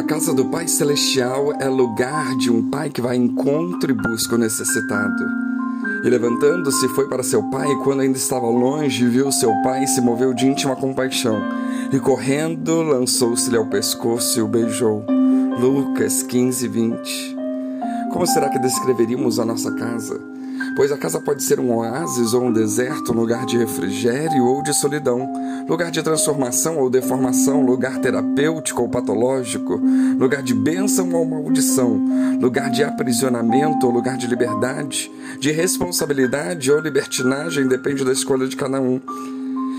A casa do Pai Celestial é lugar de um pai que vai em encontro e busca o necessitado. E levantando-se, foi para seu pai, e quando ainda estava longe, viu seu pai e se moveu de íntima compaixão. E correndo, lançou-se-lhe ao pescoço e o beijou. Lucas 15, 20. Como será que descreveríamos a nossa casa? Pois a casa pode ser um oásis ou um deserto, lugar de refrigério ou de solidão, lugar de transformação ou deformação, lugar terapêutico ou patológico, lugar de bênção ou maldição, lugar de aprisionamento ou lugar de liberdade, de responsabilidade ou libertinagem, depende da escolha de cada um.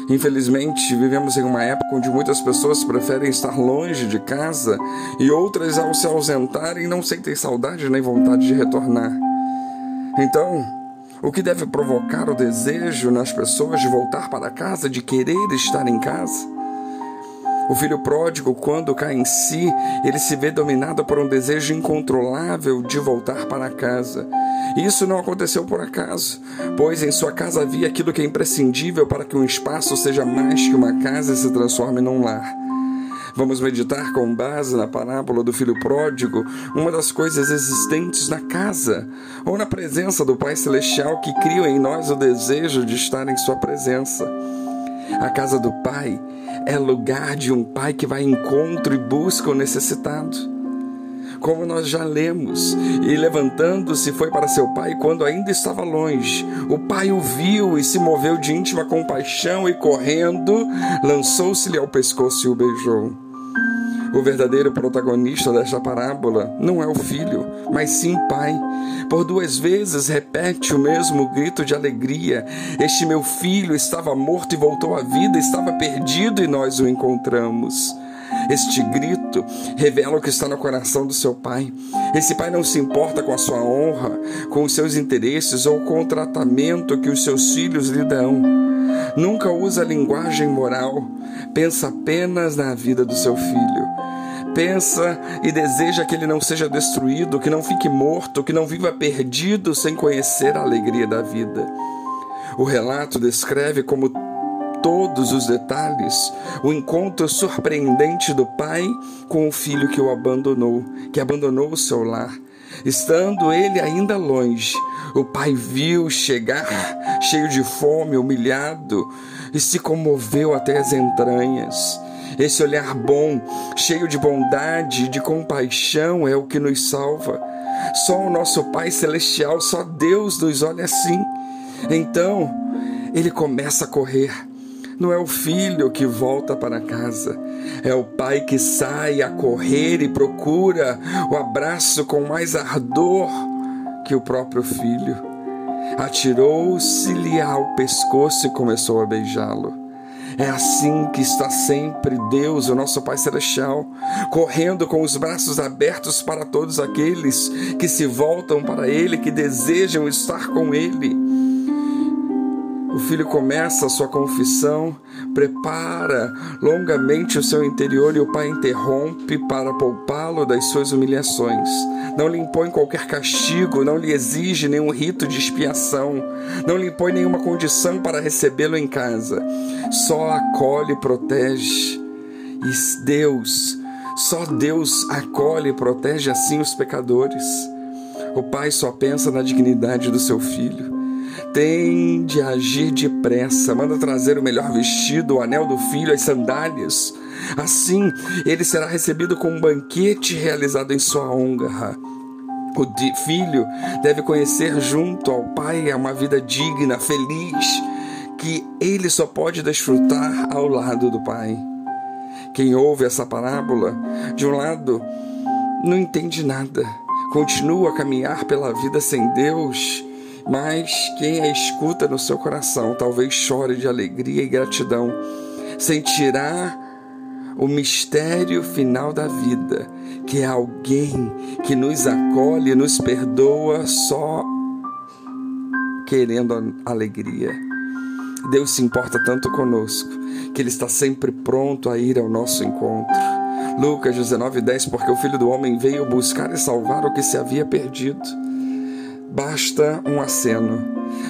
Infelizmente, vivemos em uma época onde muitas pessoas preferem estar longe de casa e outras, ao se ausentarem, não sentem saudade nem vontade de retornar. Então, o que deve provocar o desejo nas pessoas de voltar para casa, de querer estar em casa? O filho pródigo, quando cai em si, ele se vê dominado por um desejo incontrolável de voltar para casa. Isso não aconteceu por acaso, pois em sua casa havia aquilo que é imprescindível para que um espaço seja mais que uma casa e se transforme num lar. Vamos meditar com base na parábola do filho pródigo, uma das coisas existentes na casa, ou na presença do Pai Celestial que cria em nós o desejo de estar em Sua presença. A casa do Pai é lugar de um Pai que vai encontro e busca o necessitado. Como nós já lemos, e levantando-se foi para seu pai quando ainda estava longe. O pai o viu e se moveu de íntima compaixão e correndo, lançou-se-lhe ao pescoço e o beijou. O verdadeiro protagonista desta parábola não é o filho, mas sim o pai. Por duas vezes repete o mesmo grito de alegria: Este meu filho estava morto e voltou à vida, estava perdido e nós o encontramos. Este grito revela o que está no coração do seu pai. Esse pai não se importa com a sua honra, com os seus interesses ou com o tratamento que os seus filhos lhe dão. Nunca usa linguagem moral, pensa apenas na vida do seu filho pensa e deseja que ele não seja destruído, que não fique morto, que não viva perdido sem conhecer a alegria da vida. O relato descreve como todos os detalhes, o encontro surpreendente do pai com o filho que o abandonou, que abandonou o seu lar. Estando ele ainda longe, o pai viu chegar, cheio de fome, humilhado, e se comoveu até as entranhas. Esse olhar bom, cheio de bondade de compaixão, é o que nos salva. Só o nosso Pai Celestial, só Deus nos olha assim. Então, ele começa a correr não é o filho que volta para casa, é o pai que sai a correr e procura o abraço com mais ardor que o próprio filho. Atirou-se-lhe ao pescoço e começou a beijá-lo. É assim que está sempre Deus, o nosso Pai Celestial, correndo com os braços abertos para todos aqueles que se voltam para Ele, que desejam estar com Ele. O filho começa a sua confissão, prepara longamente o seu interior e o pai interrompe para poupá-lo das suas humilhações. Não lhe impõe qualquer castigo, não lhe exige nenhum rito de expiação, não lhe impõe nenhuma condição para recebê-lo em casa. Só acolhe e protege. E Deus, só Deus acolhe e protege assim os pecadores. O pai só pensa na dignidade do seu filho tem de agir depressa, manda trazer o melhor vestido, o anel do filho, as sandálias. Assim, ele será recebido com um banquete realizado em sua honra. O filho deve conhecer junto ao pai uma vida digna, feliz, que ele só pode desfrutar ao lado do pai. Quem ouve essa parábola, de um lado, não entende nada, continua a caminhar pela vida sem Deus mas quem a escuta no seu coração talvez chore de alegria e gratidão, sentirá o mistério final da vida, que é alguém que nos acolhe, nos perdoa só querendo alegria. Deus se importa tanto conosco que Ele está sempre pronto a ir ao nosso encontro. Lucas 19:10 Porque o Filho do Homem veio buscar e salvar o que se havia perdido. Basta um aceno,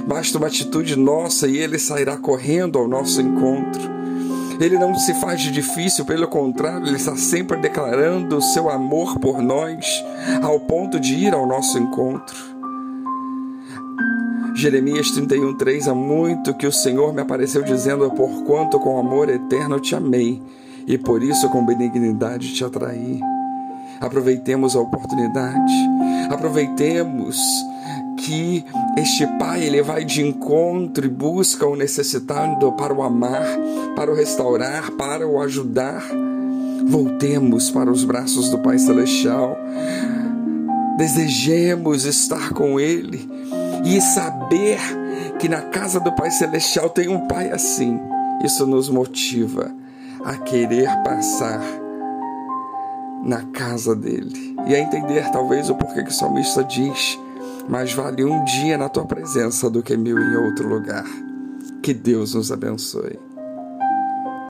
basta uma atitude nossa e ele sairá correndo ao nosso encontro. Ele não se faz de difícil, pelo contrário, ele está sempre declarando o seu amor por nós, ao ponto de ir ao nosso encontro. Jeremias 31:3 há muito que o Senhor me apareceu dizendo: "Porquanto com amor eterno te amei, e por isso com benignidade te atraí". Aproveitemos a oportunidade. Aproveitemos que este pai ele vai de encontro e busca o necessitado para o amar, para o restaurar, para o ajudar. Voltemos para os braços do Pai Celestial. Desejemos estar com Ele e saber que na casa do Pai Celestial tem um Pai assim. Isso nos motiva a querer passar na casa dele e a entender talvez o porquê que o salmista diz mais vale um dia na tua presença do que mil em outro lugar. Que Deus nos abençoe.